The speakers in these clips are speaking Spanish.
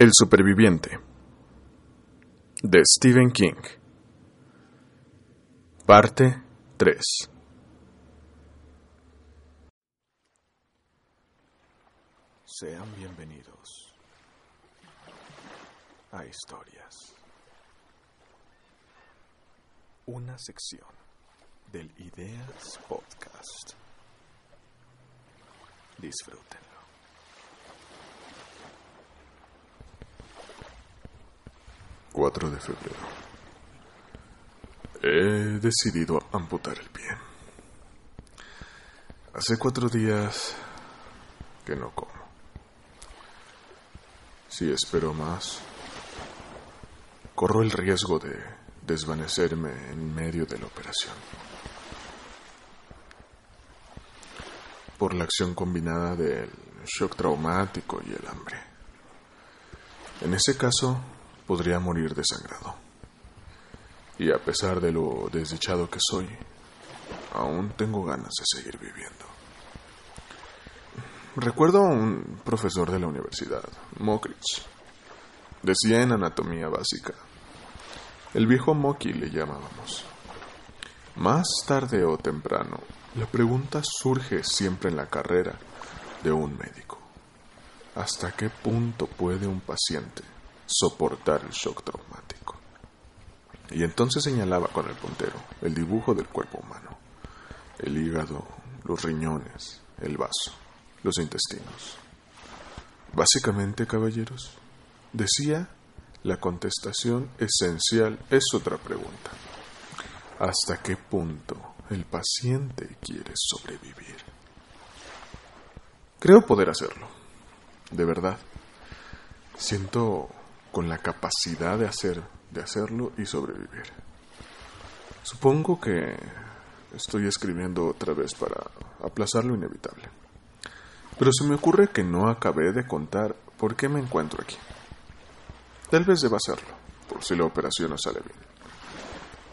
El superviviente de Stephen King Parte 3 Sean bienvenidos a Historias. Una sección del Ideas Podcast. Disfrútenlo. 4 de febrero. He decidido amputar el pie. Hace cuatro días que no como. Si espero más, corro el riesgo de desvanecerme en medio de la operación. Por la acción combinada del shock traumático y el hambre. En ese caso, podría morir desangrado. Y a pesar de lo desdichado que soy, aún tengo ganas de seguir viviendo. Recuerdo a un profesor de la universidad, Mokrich. Decía en anatomía básica. El viejo Moki le llamábamos. Más tarde o temprano, la pregunta surge siempre en la carrera de un médico. ¿Hasta qué punto puede un paciente soportar el shock traumático. Y entonces señalaba con el puntero el dibujo del cuerpo humano, el hígado, los riñones, el vaso, los intestinos. Básicamente, caballeros, decía, la contestación esencial es otra pregunta. ¿Hasta qué punto el paciente quiere sobrevivir? Creo poder hacerlo, de verdad. Siento con la capacidad de hacer de hacerlo y sobrevivir. Supongo que estoy escribiendo otra vez para aplazar lo inevitable. Pero se me ocurre que no acabé de contar por qué me encuentro aquí. Tal vez deba hacerlo, por si la operación no sale bien.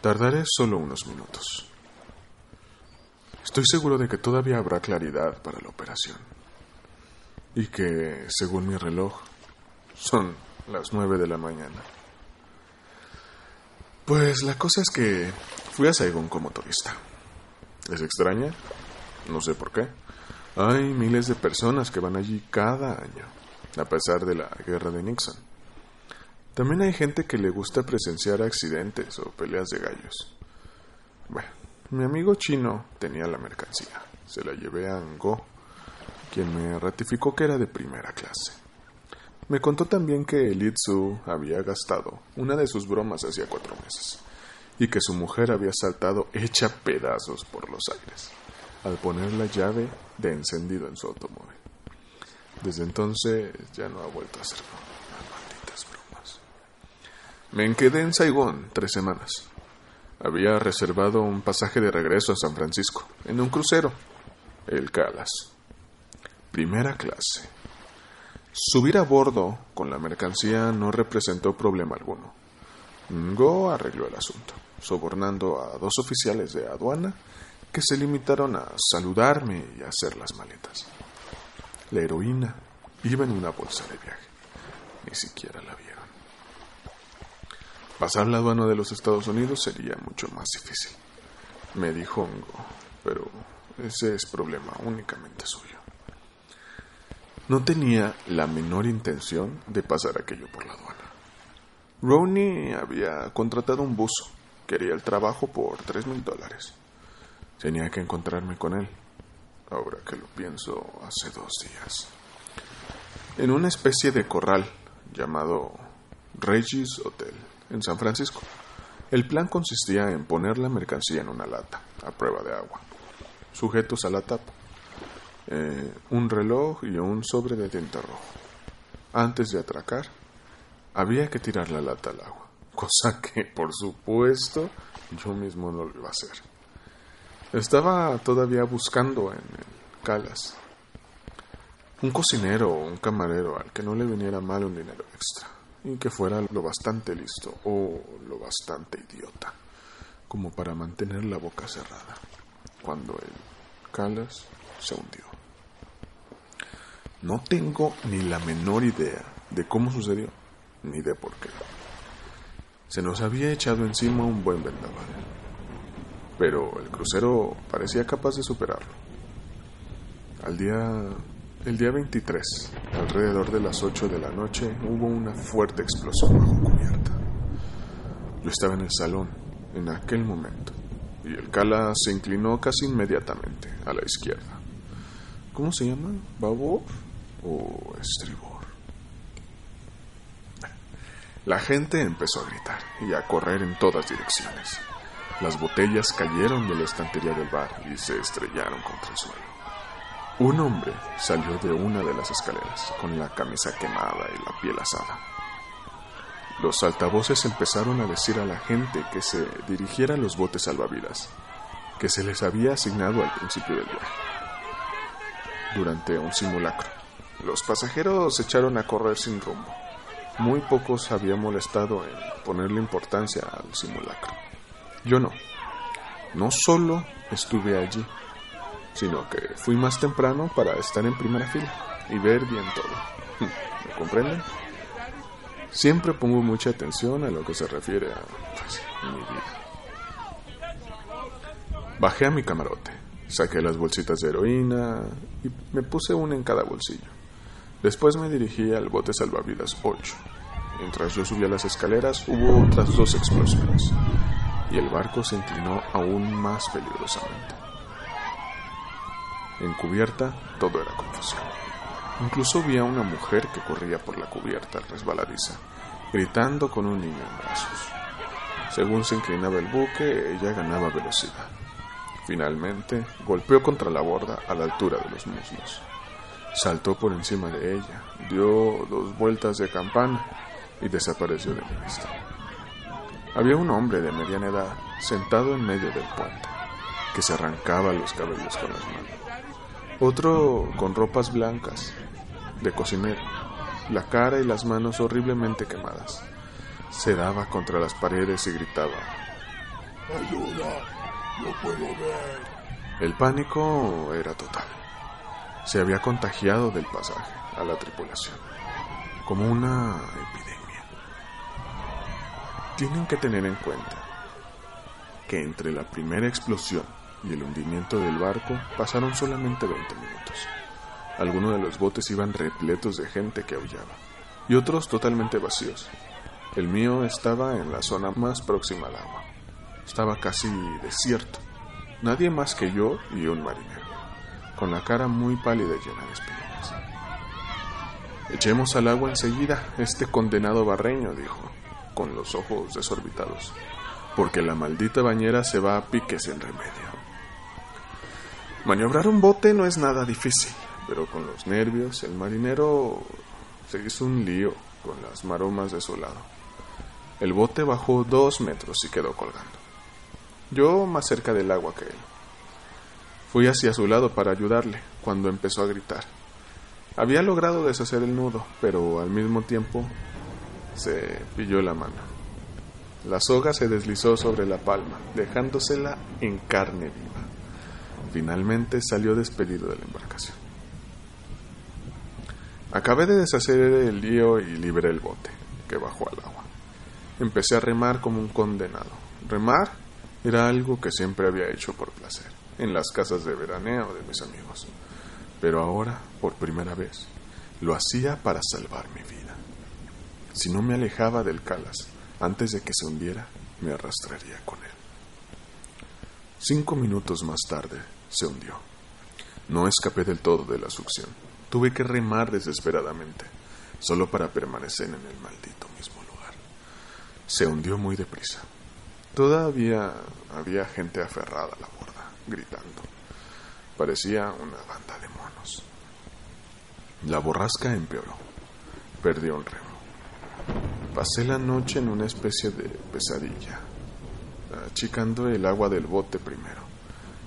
Tardaré solo unos minutos. Estoy seguro de que todavía habrá claridad para la operación. Y que, según mi reloj, son las nueve de la mañana. Pues la cosa es que fui a Saigon como turista. ¿Les extraña? No sé por qué. Hay miles de personas que van allí cada año, a pesar de la guerra de Nixon. También hay gente que le gusta presenciar accidentes o peleas de gallos. Bueno, mi amigo chino tenía la mercancía. Se la llevé a Ngo, quien me ratificó que era de primera clase. Me contó también que Litsu había gastado una de sus bromas hacía cuatro meses y que su mujer había saltado hecha pedazos por los aires al poner la llave de encendido en su automóvil. Desde entonces ya no ha vuelto a hacer malditas bromas. Me quedé en Saigón tres semanas. Había reservado un pasaje de regreso a San Francisco en un crucero, el Calas. Primera clase Subir a bordo con la mercancía no representó problema alguno. Go arregló el asunto, sobornando a dos oficiales de aduana que se limitaron a saludarme y a hacer las maletas. La heroína iba en una bolsa de viaje. Ni siquiera la vieron. Pasar la aduana de los Estados Unidos sería mucho más difícil, me dijo Ngo, pero ese es problema únicamente suyo. No tenía la menor intención de pasar aquello por la aduana. Ronnie había contratado un buzo. Quería el trabajo por tres mil dólares. Tenía que encontrarme con él. Ahora que lo pienso, hace dos días. En una especie de corral llamado Regis Hotel, en San Francisco. El plan consistía en poner la mercancía en una lata, a prueba de agua, sujetos a la tapa eh, un reloj y un sobre de tinta rojo. Antes de atracar, había que tirar la lata al agua, cosa que, por supuesto, yo mismo no lo iba a hacer. Estaba todavía buscando en el Calas un cocinero o un camarero al que no le viniera mal un dinero extra y que fuera lo bastante listo o lo bastante idiota como para mantener la boca cerrada cuando el Calas se hundió. No tengo ni la menor idea de cómo sucedió, ni de por qué. Se nos había echado encima un buen vendaval, pero el crucero parecía capaz de superarlo. Al día, el día 23, alrededor de las 8 de la noche, hubo una fuerte explosión bajo cubierta. Yo estaba en el salón en aquel momento y el Cala se inclinó casi inmediatamente a la izquierda. ¿Cómo se llama? ¿Babor o estribor? La gente empezó a gritar y a correr en todas direcciones. Las botellas cayeron de la estantería del bar y se estrellaron contra el suelo. Un hombre salió de una de las escaleras con la camisa quemada y la piel asada. Los altavoces empezaron a decir a la gente que se dirigiera a los botes salvavidas, que se les había asignado al principio del viaje. Durante un simulacro, los pasajeros se echaron a correr sin rumbo. Muy pocos habían molestado en ponerle importancia al simulacro. Yo no. No solo estuve allí, sino que fui más temprano para estar en primera fila y ver bien todo. ¿Me comprenden? Siempre pongo mucha atención a lo que se refiere a pues, mi vida. Bajé a mi camarote, saqué las bolsitas de heroína y me puse una en cada bolsillo. Después me dirigí al bote salvavidas 8. Mientras yo subía las escaleras hubo otras dos explosiones y el barco se inclinó aún más peligrosamente. En cubierta todo era confusión. Incluso vi a una mujer que corría por la cubierta resbaladiza, gritando con un niño en brazos. Según se inclinaba el buque, ella ganaba velocidad. Finalmente, golpeó contra la borda a la altura de los muslos. Saltó por encima de ella, dio dos vueltas de campana y desapareció de mi vista. Había un hombre de mediana edad sentado en medio del puente, que se arrancaba los cabellos con las manos. Otro con ropas blancas, de cocinero, la cara y las manos horriblemente quemadas. Se daba contra las paredes y gritaba, ¡Ayuda! ¡No puedo ver! El pánico era total se había contagiado del pasaje a la tripulación, como una epidemia. Tienen que tener en cuenta que entre la primera explosión y el hundimiento del barco pasaron solamente 20 minutos. Algunos de los botes iban repletos de gente que aullaba y otros totalmente vacíos. El mío estaba en la zona más próxima al agua. Estaba casi desierto. Nadie más que yo y un marinero con la cara muy pálida y llena de espinas. Echemos al agua enseguida este condenado barreño, dijo, con los ojos desorbitados, porque la maldita bañera se va a pique sin remedio. Maniobrar un bote no es nada difícil, pero con los nervios el marinero se hizo un lío con las maromas de su lado. El bote bajó dos metros y quedó colgando. Yo más cerca del agua que él. Fui hacia su lado para ayudarle cuando empezó a gritar. Había logrado deshacer el nudo, pero al mismo tiempo se pilló la mano. La soga se deslizó sobre la palma, dejándosela en carne viva. Finalmente salió despedido de la embarcación. Acabé de deshacer el lío y libré el bote, que bajó al agua. Empecé a remar como un condenado. Remar era algo que siempre había hecho por placer en las casas de veraneo de mis amigos. Pero ahora, por primera vez, lo hacía para salvar mi vida. Si no me alejaba del Calas antes de que se hundiera, me arrastraría con él. Cinco minutos más tarde se hundió. No escapé del todo de la succión. Tuve que remar desesperadamente, solo para permanecer en el maldito mismo lugar. Se hundió muy deprisa. Todavía había gente aferrada a la gritando. Parecía una banda de monos. La borrasca empeoró. Perdí un remo. Pasé la noche en una especie de pesadilla, achicando el agua del bote primero,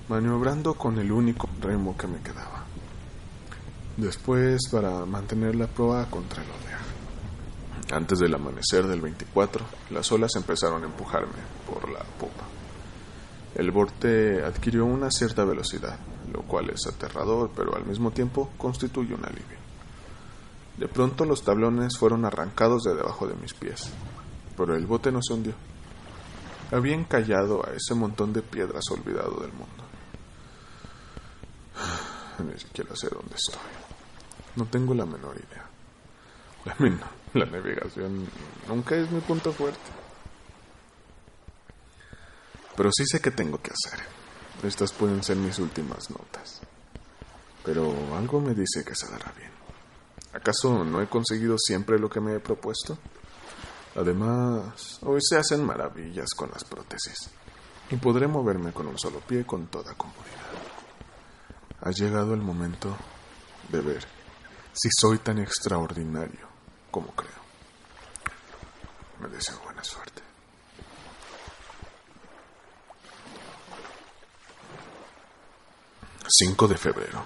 maniobrando con el único remo que me quedaba. Después para mantener la proa contra el oleaje. Antes del amanecer del 24, las olas empezaron a empujarme por la popa. El bote adquirió una cierta velocidad, lo cual es aterrador, pero al mismo tiempo constituye un alivio. De pronto los tablones fueron arrancados de debajo de mis pies, pero el bote no se hundió. Había encallado a ese montón de piedras olvidado del mundo. Ni siquiera sé dónde estoy. No tengo la menor idea. La, la navegación nunca es mi punto fuerte. Pero sí sé qué tengo que hacer. Estas pueden ser mis últimas notas. Pero algo me dice que se dará bien. ¿Acaso no he conseguido siempre lo que me he propuesto? Además, hoy se hacen maravillas con las prótesis y podré moverme con un solo pie con toda comodidad. Ha llegado el momento de ver si soy tan extraordinario como creo. Me deseo buena suerte. 5 de febrero.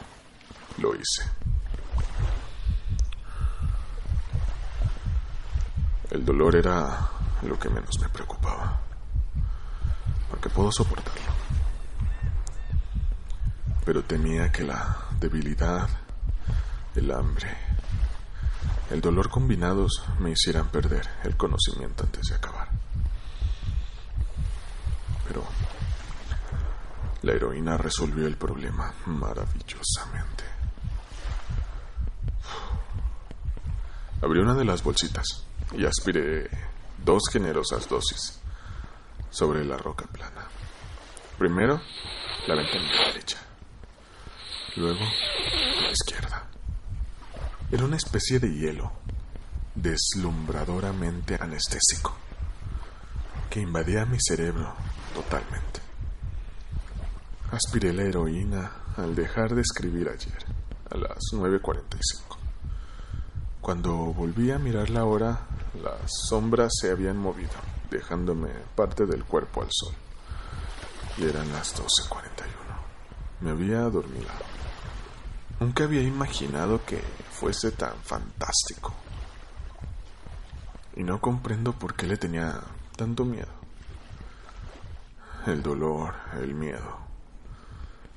Lo hice. El dolor era lo que menos me preocupaba, porque puedo soportarlo. Pero temía que la debilidad, el hambre, el dolor combinados me hicieran perder el conocimiento antes de acabar. Pero la heroína resolvió el problema maravillosamente. Abrí una de las bolsitas y aspiré dos generosas dosis sobre la roca plana. Primero, la ventana derecha. Luego, la izquierda. Era una especie de hielo, deslumbradoramente anestésico, que invadía mi cerebro totalmente. Aspiré la heroína al dejar de escribir ayer, a las 9.45. Cuando volví a mirar la hora, las sombras se habían movido, dejándome parte del cuerpo al sol. Y eran las 12.41. Me había dormido. Nunca había imaginado que fuese tan fantástico. Y no comprendo por qué le tenía tanto miedo. El dolor, el miedo,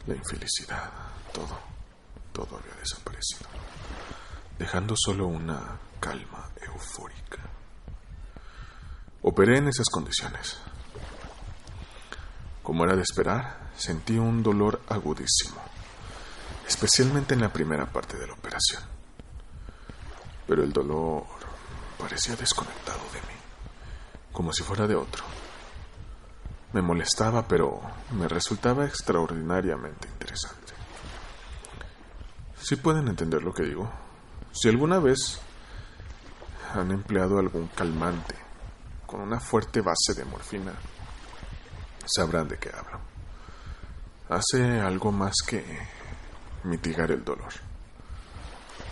la infelicidad, todo, todo había desaparecido dejando solo una calma eufórica. Operé en esas condiciones. Como era de esperar, sentí un dolor agudísimo, especialmente en la primera parte de la operación. Pero el dolor parecía desconectado de mí, como si fuera de otro. Me molestaba, pero me resultaba extraordinariamente interesante. ¿Sí pueden entender lo que digo? Si alguna vez han empleado algún calmante con una fuerte base de morfina, sabrán de qué hablo. Hace algo más que mitigar el dolor.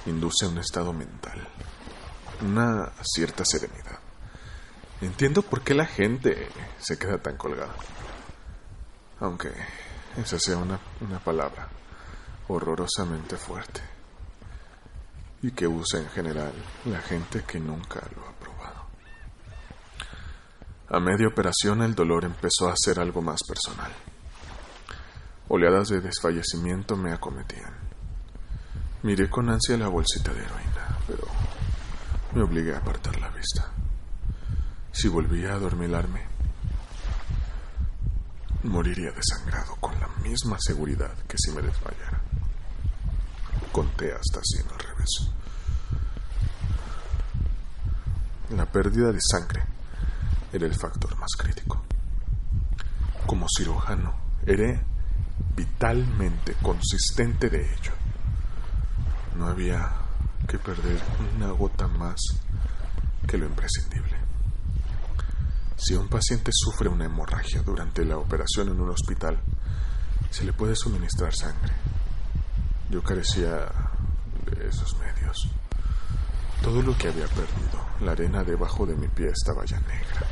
Induce un estado mental, una cierta serenidad. Entiendo por qué la gente se queda tan colgada. Aunque esa sea una, una palabra horrorosamente fuerte y que usa en general la gente que nunca lo ha probado. A media operación el dolor empezó a ser algo más personal. Oleadas de desfallecimiento me acometían. Miré con ansia la bolsita de heroína, pero me obligué a apartar la vista. Si volvía a dormilarme, moriría desangrado con la misma seguridad que si me desmayara. Conté hasta cien al revés. La pérdida de sangre era el factor más crítico. Como cirujano, era vitalmente consistente de ello. No había que perder una gota más que lo imprescindible. Si un paciente sufre una hemorragia durante la operación en un hospital, se le puede suministrar sangre. Yo carecía de esos medios. Todo lo que había perdido, la arena debajo de mi pie estaba ya negra.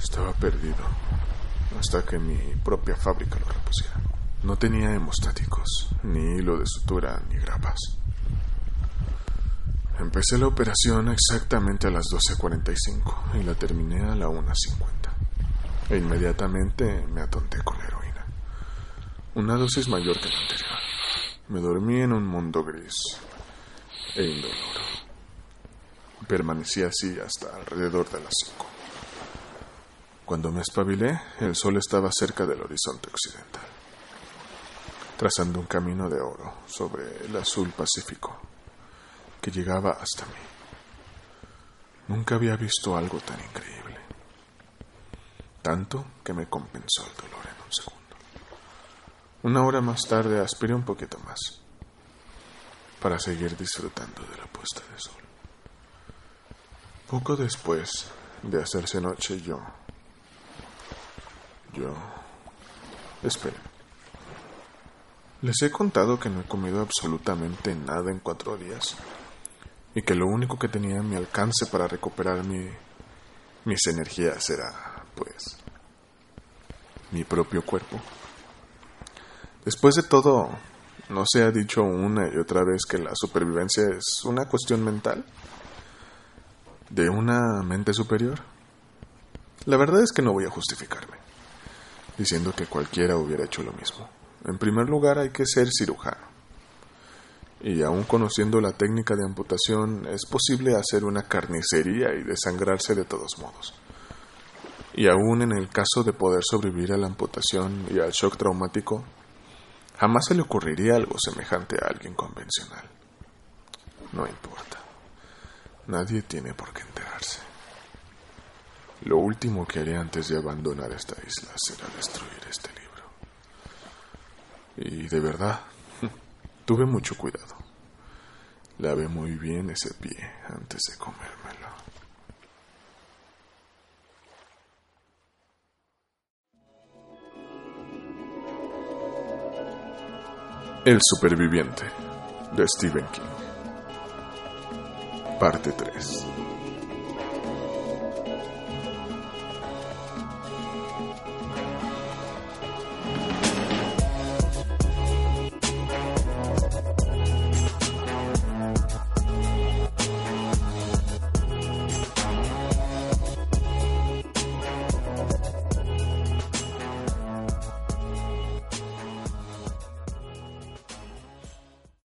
Estaba perdido hasta que mi propia fábrica lo repusiera. No tenía hemostáticos, ni hilo de sutura, ni grapas. Empecé la operación exactamente a las 12.45 y la terminé a la 1.50. E inmediatamente me atonté con la heroína. Una dosis mayor que la anterior. Me dormí en un mundo gris e indoloro. Permanecí así hasta alrededor de las cinco. Cuando me espabilé, el sol estaba cerca del horizonte occidental, trazando un camino de oro sobre el azul pacífico que llegaba hasta mí. Nunca había visto algo tan increíble, tanto que me compensó el dolor en un segundo. Una hora más tarde aspiré un poquito más para seguir disfrutando de la puesta de sol. Poco después de hacerse noche yo... Yo... Esperen. Les he contado que no he comido absolutamente nada en cuatro días y que lo único que tenía a mi alcance para recuperar mi, mis energías era, pues, mi propio cuerpo. Después de todo, ¿no se ha dicho una y otra vez que la supervivencia es una cuestión mental? ¿De una mente superior? La verdad es que no voy a justificarme, diciendo que cualquiera hubiera hecho lo mismo. En primer lugar hay que ser cirujano. Y aún conociendo la técnica de amputación, es posible hacer una carnicería y desangrarse de todos modos. Y aún en el caso de poder sobrevivir a la amputación y al shock traumático, Jamás se le ocurriría algo semejante a alguien convencional. No importa. Nadie tiene por qué enterarse. Lo último que haré antes de abandonar esta isla será destruir este libro. Y de verdad, tuve mucho cuidado. Lavé muy bien ese pie antes de comérmelo. El superviviente de Stephen King. Parte 3.